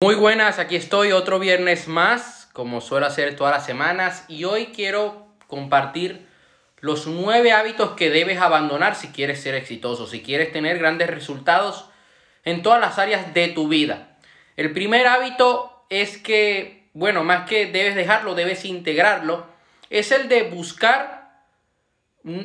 Muy buenas, aquí estoy otro viernes más, como suelo hacer todas las semanas, y hoy quiero compartir los nueve hábitos que debes abandonar si quieres ser exitoso, si quieres tener grandes resultados en todas las áreas de tu vida. El primer hábito es que, bueno, más que debes dejarlo, debes integrarlo, es el de buscar... Mm,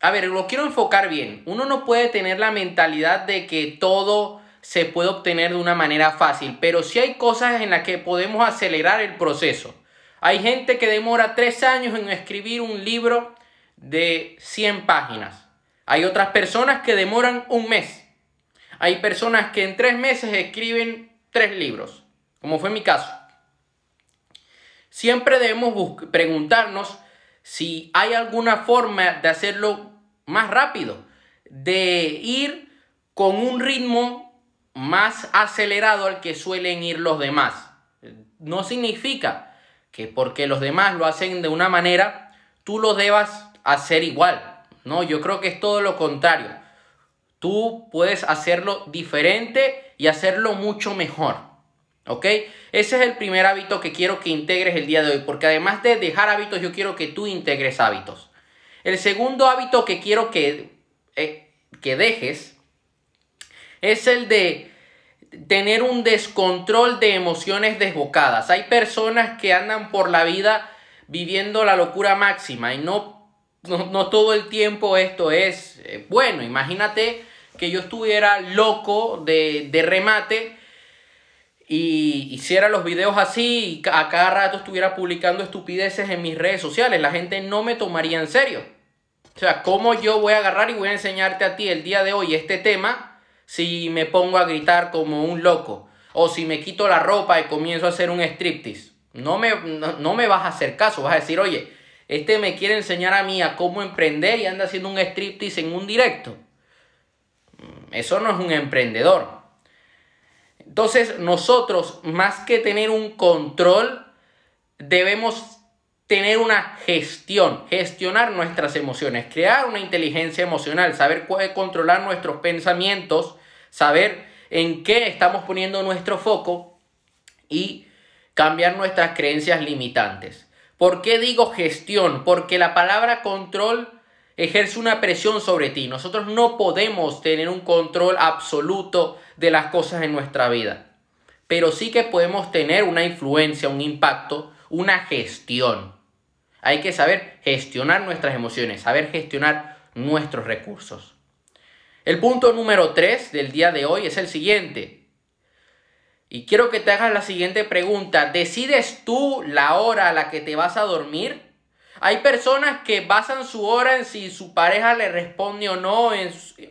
a ver, lo quiero enfocar bien. Uno no puede tener la mentalidad de que todo se puede obtener de una manera fácil, pero sí hay cosas en las que podemos acelerar el proceso. Hay gente que demora tres años en escribir un libro de 100 páginas. Hay otras personas que demoran un mes. Hay personas que en tres meses escriben tres libros, como fue mi caso. Siempre debemos preguntarnos si hay alguna forma de hacerlo más rápido, de ir con un ritmo más acelerado al que suelen ir los demás. No significa que porque los demás lo hacen de una manera, tú lo debas hacer igual. No, yo creo que es todo lo contrario. Tú puedes hacerlo diferente y hacerlo mucho mejor. ¿Ok? Ese es el primer hábito que quiero que integres el día de hoy, porque además de dejar hábitos, yo quiero que tú integres hábitos. El segundo hábito que quiero que, eh, que dejes es el de tener un descontrol de emociones desbocadas. Hay personas que andan por la vida viviendo la locura máxima y no, no, todo el tiempo esto es eh, bueno. Imagínate que yo estuviera loco de, de remate y hiciera los videos así y a cada rato estuviera publicando estupideces en mis redes sociales. La gente no me tomaría en serio. O sea, ¿cómo yo voy a agarrar y voy a enseñarte a ti el día de hoy este tema? Si me pongo a gritar como un loco o si me quito la ropa y comienzo a hacer un striptease. No me, no, me vas a hacer caso, vas a decir, oye, este me quiere enseñar a mí a cómo emprender y anda haciendo un striptease en un directo. Mm, eso no es un emprendedor. Entonces nosotros, más que tener un control, debemos tener una gestión, gestionar nuestras emociones, crear una inteligencia emocional, saber controlar nuestros pensamientos, saber en qué estamos poniendo nuestro foco y cambiar nuestras creencias limitantes. ¿Por qué digo gestión? Porque la palabra control ejerce una presión sobre ti. Nosotros no podemos tener un control absoluto de las cosas en nuestra vida, pero sí que podemos tener una influencia, un impacto una gestión. Hay que saber gestionar nuestras emociones, saber gestionar nuestros recursos. El punto número 3 del día de hoy es el siguiente. Y quiero que te hagas la siguiente pregunta. ¿Decides tú la hora a la que te vas a dormir? Hay personas que basan su hora en si su pareja le responde o no,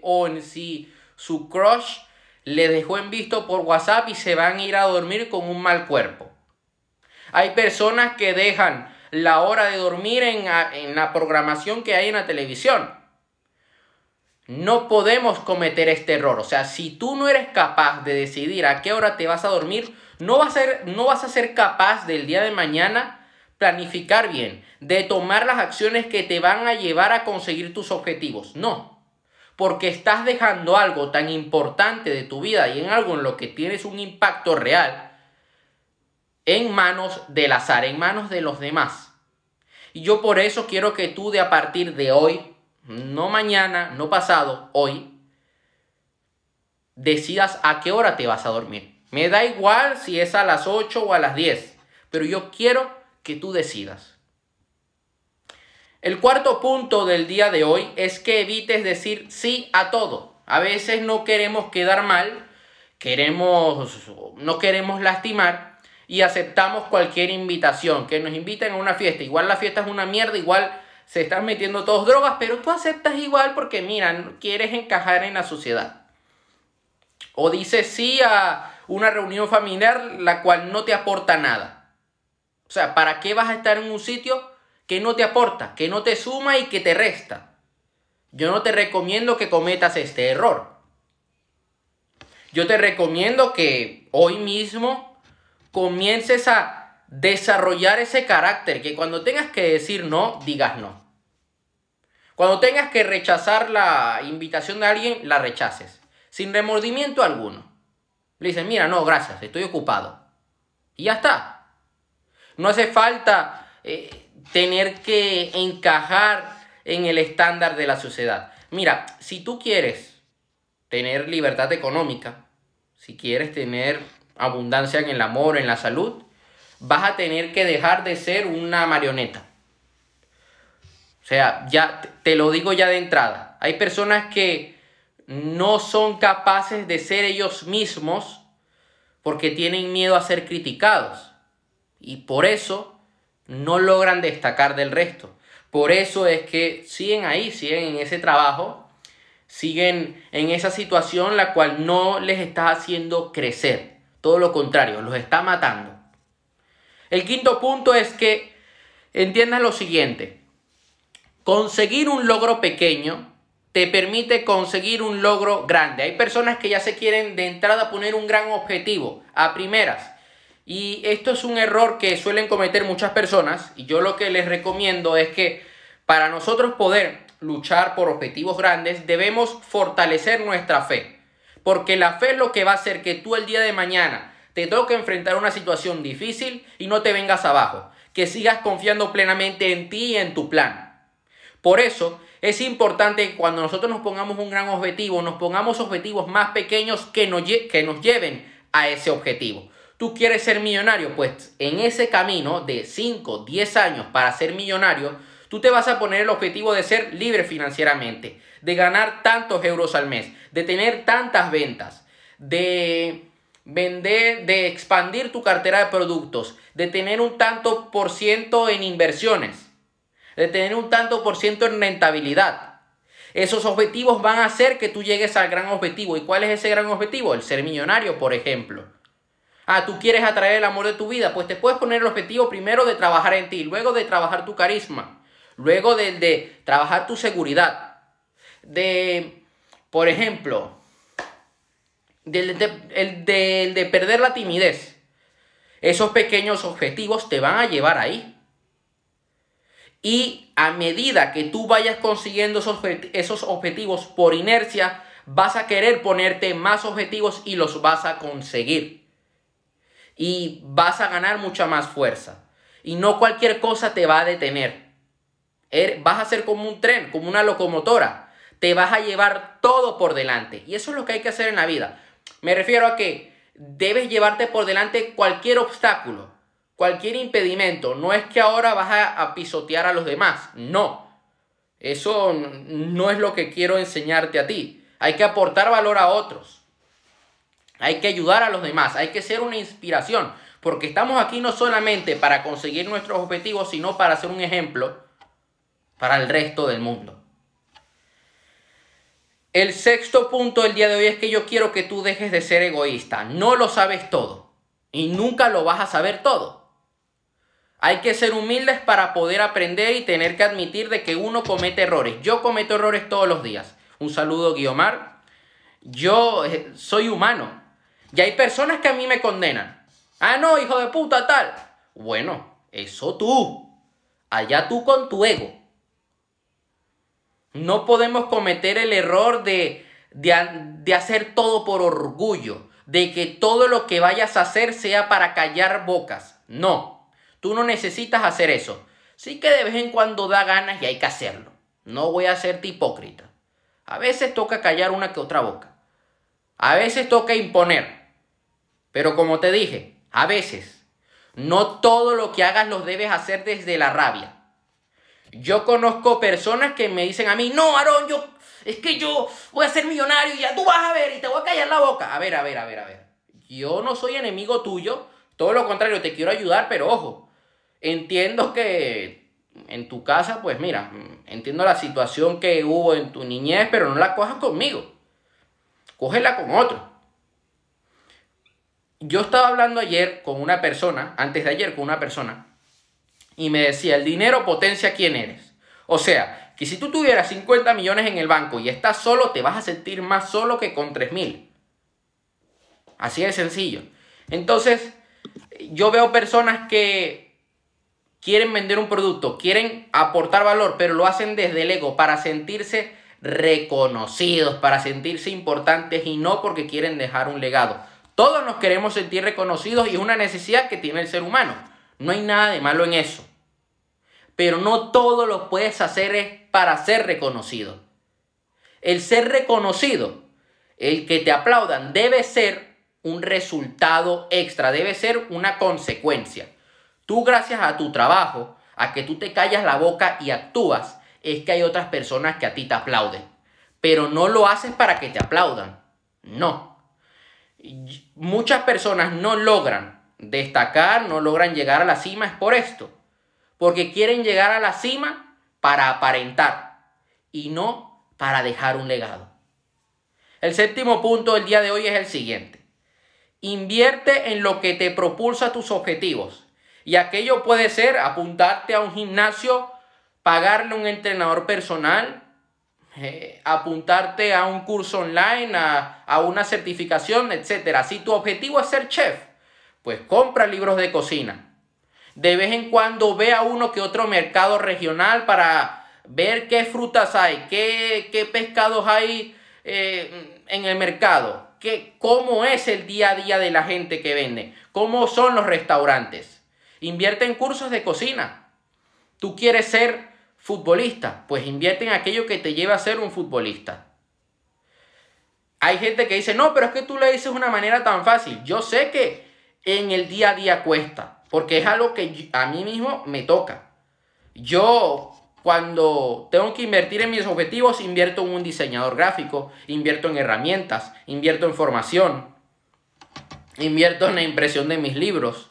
o en si su crush le dejó en visto por WhatsApp y se van a ir a dormir con un mal cuerpo. Hay personas que dejan la hora de dormir en, la programación que hay en la televisión. No podemos cometer este error. O sea, si tú no eres capaz de decidir a qué hora te vas a dormir, no vas a ser, no vas a ser capaz del día de mañana planificar bien, de tomar las acciones que te van a llevar a conseguir tus objetivos. No, porque estás dejando algo tan importante de tu vida y en algo en lo que tienes un impacto real en manos del azar, en manos de los demás. Y yo por eso quiero que tú de a partir de hoy, no mañana, no pasado, hoy, decidas a qué hora te vas a dormir. Me da igual si es a las 8 o a las 10, pero yo quiero que tú decidas. El cuarto punto del día de hoy es que evites decir sí a todo. A veces no queremos quedar mal, queremos no queremos lastimar y aceptamos cualquier invitación, que nos inviten a una fiesta. Igual la fiesta es una mierda, igual se están metiendo todos drogas, pero tú aceptas igual porque, mira, quieres encajar en la sociedad. O dices sí a una reunión familiar la cual no te aporta nada. O sea, ¿para qué vas a estar en un sitio que no te aporta, que no te suma y que te resta? Yo no te recomiendo que cometas este error. Yo te recomiendo que hoy mismo comiences a desarrollar ese carácter, que cuando tengas que decir no, digas no. Cuando tengas que rechazar la invitación de alguien, la rechaces, sin remordimiento alguno. Le dices, mira, no, gracias, estoy ocupado. Y ya está. No hace falta eh, tener que encajar en el estándar de la sociedad. Mira, si tú quieres tener libertad económica, si quieres tener abundancia en el amor, en la salud, vas a tener que dejar de ser una marioneta. O sea, ya te lo digo ya de entrada. Hay personas que no son capaces de ser ellos mismos porque tienen miedo a ser criticados. Y por eso no logran destacar del resto. Por eso es que siguen ahí, siguen en ese trabajo, siguen en esa situación la cual no les está haciendo crecer. Todo lo contrario, los está matando. El quinto punto es que entiendas lo siguiente. Conseguir un logro pequeño te permite conseguir un logro grande. Hay personas que ya se quieren de entrada poner un gran objetivo a primeras. Y esto es un error que suelen cometer muchas personas. Y yo lo que les recomiendo es que para nosotros poder luchar por objetivos grandes debemos fortalecer nuestra fe. Porque la fe es lo que va a hacer que tú el día de mañana te toque enfrentar una situación difícil y no te vengas abajo. Que sigas confiando plenamente en ti y en tu plan. Por eso es importante que cuando nosotros nos pongamos un gran objetivo, nos pongamos objetivos más pequeños que nos, que nos lleven a ese objetivo. Tú quieres ser millonario, pues en ese camino de 5, 10 años para ser millonario, tú te vas a poner el objetivo de ser libre financieramente, de ganar tantos euros al mes, de tener tantas ventas, de vender, de expandir tu cartera de productos, de tener un tanto por ciento en inversiones de tener un tanto por ciento en rentabilidad. Esos objetivos van a hacer que tú llegues al gran objetivo. ¿Y cuál es ese gran objetivo? El ser millonario, por ejemplo. Ah, tú quieres atraer el amor de tu vida, pues te puedes poner el objetivo primero de trabajar en ti, luego de trabajar tu carisma, luego de, de trabajar tu seguridad, de, por ejemplo, del de, de perder la timidez. Esos pequeños objetivos te van a llevar ahí. Y a medida que tú vayas consiguiendo esos, objetivos por inercia, vas a querer ponerte más objetivos y los vas a conseguir. Y vas a ganar mucha más fuerza. Y no cualquier cosa te va a detener. Er, vas a ser como un tren, como una locomotora. Te vas a llevar todo por delante. Y eso es lo que hay que hacer en la vida. Me refiero a que debes llevarte por delante cualquier obstáculo cualquier impedimento. No es que ahora vas a, pisotear a los demás. No. Eso no es lo que quiero enseñarte a ti. Hay que aportar valor a otros. Hay que ayudar a los demás. Hay que ser una inspiración. Porque estamos aquí no solamente para conseguir nuestros objetivos, sino para ser un ejemplo para el resto del mundo. El sexto punto del día de hoy es que yo quiero que tú dejes de ser egoísta. No lo sabes todo. Y nunca lo vas a saber todo. Hay que ser humildes para poder aprender y tener que admitir de que uno comete errores. Yo cometo errores todos los días. Un saludo, Guiomar. Yo eh, soy humano. Y hay personas que a mí me condenan. Ah, no, hijo de puta, tal. Bueno, eso tú. Allá tú con tu ego. No podemos cometer el error de, de, de hacer todo por orgullo. De que todo lo que vayas a hacer sea para callar bocas. No. Tú no necesitas hacer eso. Sí que de vez en cuando da ganas y hay que hacerlo. No voy a serte hipócrita. A veces toca callar una que otra boca. A veces toca imponer. Pero como te dije, a veces, no todo lo que hagas lo debes hacer desde la rabia. Yo conozco personas que me dicen a mí, no, Aarón, yo, es que yo voy a ser millonario y ya tú vas a ver y te voy a callar la boca. A ver, a ver, a ver, a ver. Yo no soy enemigo tuyo, todo lo contrario, te quiero ayudar, pero ojo, Entiendo que en tu casa, pues mira, entiendo la situación que hubo en tu niñez, pero no la cojas conmigo. Cógela con otro. Yo estaba hablando ayer con una persona, antes de ayer con una persona, y me decía, el dinero potencia quién eres. O sea, que si tú tuvieras 50 millones en el banco y estás solo, te vas a sentir más solo que con 3 mil. Así de sencillo. Entonces, yo veo personas que quieren vender un producto, quieren aportar valor, pero lo hacen desde el ego para sentirse reconocidos, para sentirse importantes y no porque quieren dejar un legado. Todos nos queremos sentir reconocidos y es una necesidad que tiene el ser humano. No hay nada de malo en eso. Pero no todo lo puedes hacer es para ser reconocido. El ser reconocido, el que te aplaudan, debe ser un resultado extra, debe ser una consecuencia. Tú gracias a tu trabajo, a que tú te callas la boca y actúas, es que hay otras personas que a ti te aplauden. Pero no lo haces para que te aplaudan. No. Muchas personas no logran destacar, no logran llegar a la cima, es por esto. Porque quieren llegar a la cima para aparentar y no para dejar un legado. El séptimo punto del día de hoy es el siguiente. Invierte en lo que te propulsa tus objetivos. Y aquello puede ser apuntarte a un gimnasio, pagarle a un entrenador personal, eh, apuntarte a un curso online, a, a una certificación, etc. Si tu objetivo es ser chef, pues compra libros de cocina. De vez en cuando ve a uno que otro mercado regional para ver qué frutas hay, qué, qué pescados hay eh, en el mercado, qué, cómo es el día a día de la gente que vende, cómo son los restaurantes. Invierte en cursos de cocina. Tú quieres ser futbolista, pues invierte en aquello que te lleve a ser un futbolista. Hay gente que dice, no, pero es que tú le dices una manera tan fácil. Yo sé que en el día a día cuesta, porque es algo que a mí mismo me toca. Yo cuando tengo que invertir en mis objetivos, invierto en un diseñador gráfico, invierto en herramientas, invierto en formación, invierto en la impresión de mis libros,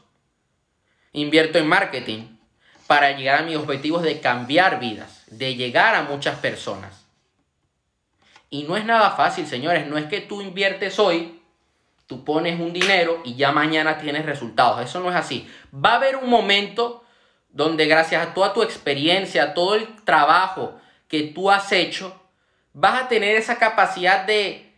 invierto en marketing para llegar a mis objetivos de cambiar vidas, de llegar a muchas personas. Y no es nada fácil, señores, no es que tú inviertes hoy Tú pones un dinero y ya mañana tienes resultados. Eso no es así. Va a haber un momento donde gracias a toda tu experiencia, a todo el trabajo que tú has hecho, vas a tener esa capacidad de,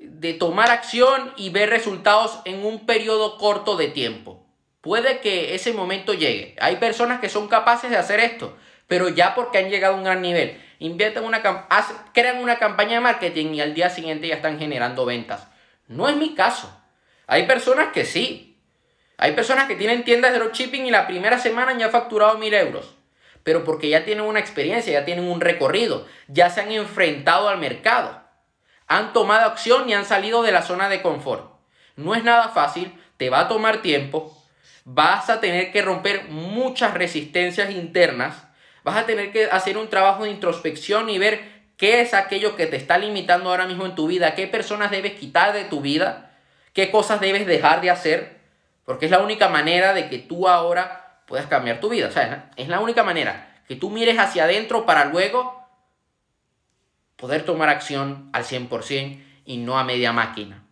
de tomar acción y ver resultados en un periodo corto de tiempo. Puede que ese momento llegue. Hay personas que son capaces de hacer esto, pero ya porque han llegado a un gran nivel. Invierten una, crean una campaña de marketing y al día siguiente ya están generando ventas. No es mi caso. Hay personas que sí. Hay personas que tienen tiendas de dropshipping y la primera semana ya han facturado mil euros. Pero porque ya tienen una experiencia, ya tienen un recorrido, ya se han enfrentado al mercado. Han tomado acción y han salido de la zona de confort. No es nada fácil, te va a tomar tiempo, vas a tener que romper muchas resistencias internas, vas a tener que hacer un trabajo de introspección y ver ¿Qué es aquello que te está limitando ahora mismo en tu vida? ¿Qué personas debes quitar de tu vida? ¿Qué cosas debes dejar de hacer? Porque es la única manera de que tú ahora puedas cambiar tu vida. Es la única manera que tú mires hacia adentro para luego poder tomar acción al 100% y no a media máquina.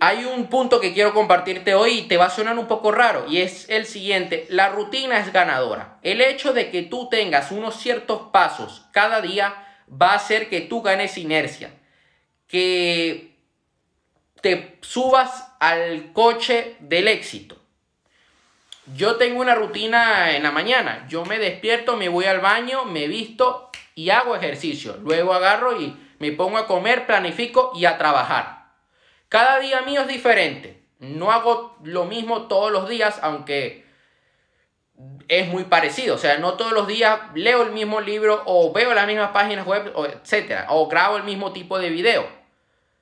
Hay un punto que quiero compartirte hoy y te va a sonar un poco raro y es el siguiente, la rutina es ganadora. El hecho de que tú tengas unos ciertos pasos cada día va a hacer que tú ganes inercia, que te subas al coche del éxito. Yo tengo una rutina en la mañana, yo me despierto, me voy al baño, me visto y hago ejercicio. Luego agarro y me pongo a comer, planifico y a trabajar. Cada día mío es diferente. No hago lo mismo todos los días, aunque es muy parecido. O sea, no todos los días leo el mismo libro o veo las mismas páginas web, etc. O grabo el mismo tipo de video.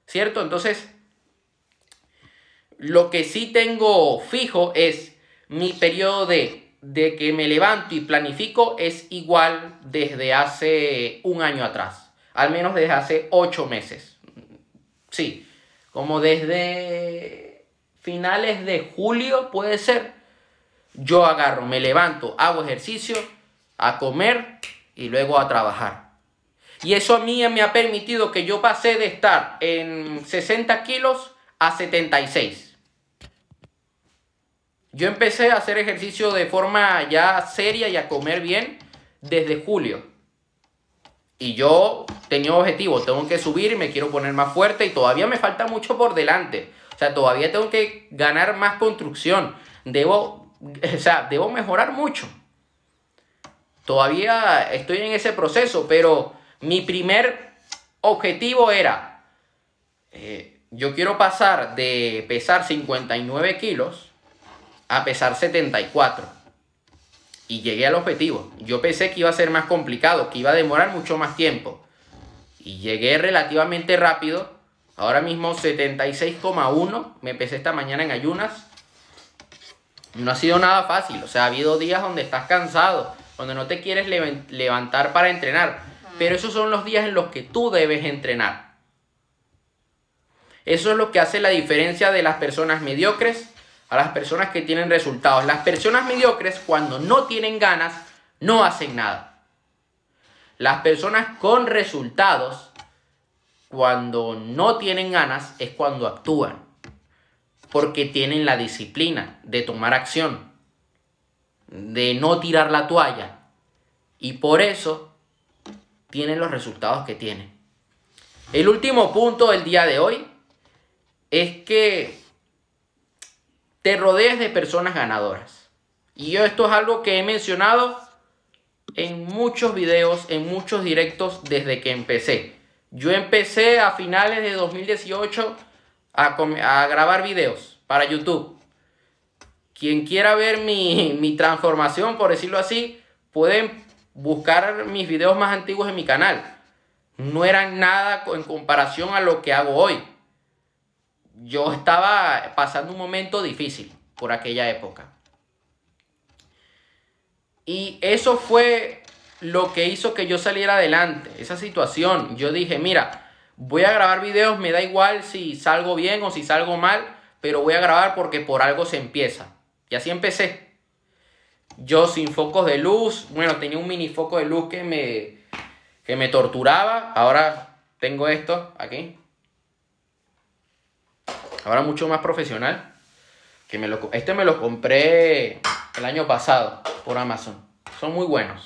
¿Cierto? Entonces, lo que sí tengo fijo es mi periodo de, de que me levanto y planifico es igual desde hace un año atrás. Al menos desde hace ocho meses. Sí, como desde finales de julio puede ser, yo agarro, me levanto, hago ejercicio, a comer y luego a trabajar. Y eso a mí me ha permitido que yo pasé de estar en 60 kilos a 76. Yo empecé a hacer ejercicio de forma ya seria y a comer bien desde julio. Y yo tenía objetivo, tengo que subir y me quiero poner más fuerte y todavía me falta mucho por delante. O sea, todavía tengo que ganar más construcción. Debo, o sea, debo mejorar mucho. Todavía estoy en ese proceso, pero mi primer objetivo era eh, yo quiero pasar de pesar 59 kilos a pesar 74. Y llegué al objetivo. Yo pensé que iba a ser más complicado, que iba a demorar mucho más tiempo. Y llegué relativamente rápido. Ahora mismo 76,1. Me pesé esta mañana en ayunas. No ha sido nada fácil. O sea, ha habido días donde estás cansado, donde no te quieres levantar para entrenar. Pero esos son los días en los que tú debes entrenar. Eso es lo que hace la diferencia de las personas mediocres a las personas que tienen resultados. Las personas mediocres cuando no tienen ganas no hacen nada. Las personas con resultados cuando no tienen ganas es cuando actúan. Porque tienen la disciplina de tomar acción, de no tirar la toalla. Y por eso tienen los resultados que tienen. El último punto del día de hoy es que te rodees de personas ganadoras. Y yo esto es algo que he mencionado en muchos videos, en muchos directos desde que empecé. Yo empecé a finales de 2018 a, grabar videos para YouTube. Quien quiera ver mi, mi transformación, por decirlo así, pueden buscar mis videos más antiguos en mi canal. No eran nada en comparación a lo que hago hoy yo estaba pasando un momento difícil por aquella época. Y eso fue lo que hizo que yo saliera adelante, esa situación. Yo dije, mira, voy a grabar videos, me da igual si salgo bien o si salgo mal, pero voy a grabar porque por algo se empieza. Y así empecé. Yo sin focos de luz, bueno, tenía un mini foco de luz que me, que me torturaba. Ahora tengo esto aquí ahora mucho más profesional. Que me lo, este me lo compré el año pasado por Amazon. Son muy buenos.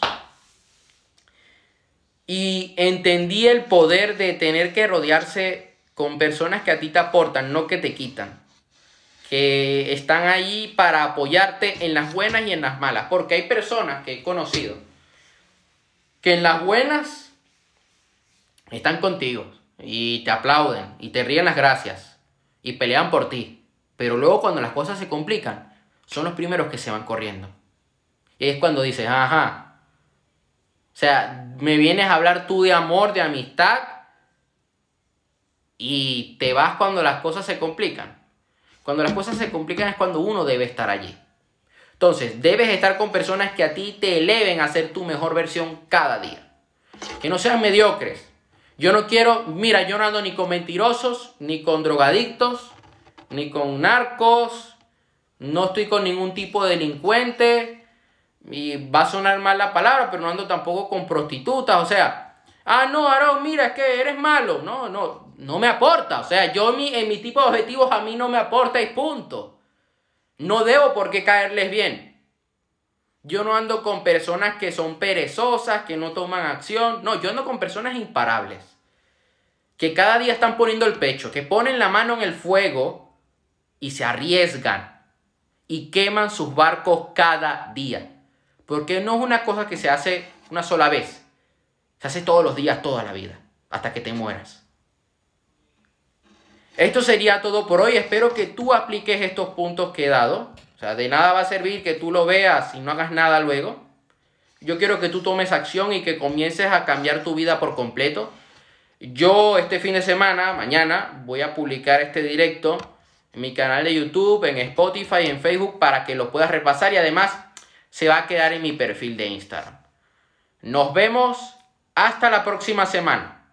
Y entendí el poder de tener que rodearse con personas que a ti te aportan, no que te quitan. Que están ahí para apoyarte en las buenas y en las malas. Porque hay personas que he conocido que en las buenas están contigo y te aplauden y te ríen las gracias y pelean por ti. Pero luego cuando las cosas se complican, son los primeros que se van corriendo. Y es cuando dices, ajá. O sea, me vienes a hablar tú de amor, de amistad, y te vas cuando las cosas se complican. Cuando las cosas se complican es cuando uno debe estar allí. Entonces, debes estar con personas que a ti te eleven a ser tu mejor versión cada día. Que no sean mediocres, yo no quiero, mira, yo no ando ni con mentirosos, ni con drogadictos, ni con narcos, no estoy con ningún tipo de delincuente, y va a sonar mal la palabra, pero no ando tampoco con prostitutas, o sea, ah, no, Aarón, mira, es que eres malo, no, no, no me aporta, o sea, yo en mi tipo de objetivos a mí no me aporta y punto. No debo por qué caerles bien. Yo no ando con personas que son perezosas, que no toman acción. No, yo ando con personas imparables. Que cada día están poniendo el pecho, que ponen la mano en el fuego y se arriesgan y queman sus barcos cada día. Porque no es una cosa que se hace una sola vez. Se hace todos los días, toda la vida, hasta que te mueras. Esto sería todo por hoy. Espero que tú apliques estos puntos que he dado de nada va a servir que tú lo veas y no hagas nada luego. Yo quiero que tú tomes acción y que comiences a cambiar tu vida por completo. Yo este fin de semana, mañana, voy a publicar este directo en mi canal de YouTube, en Spotify, en Facebook, para que lo puedas repasar y además se va a quedar en mi perfil de Instagram. Nos vemos hasta la próxima semana.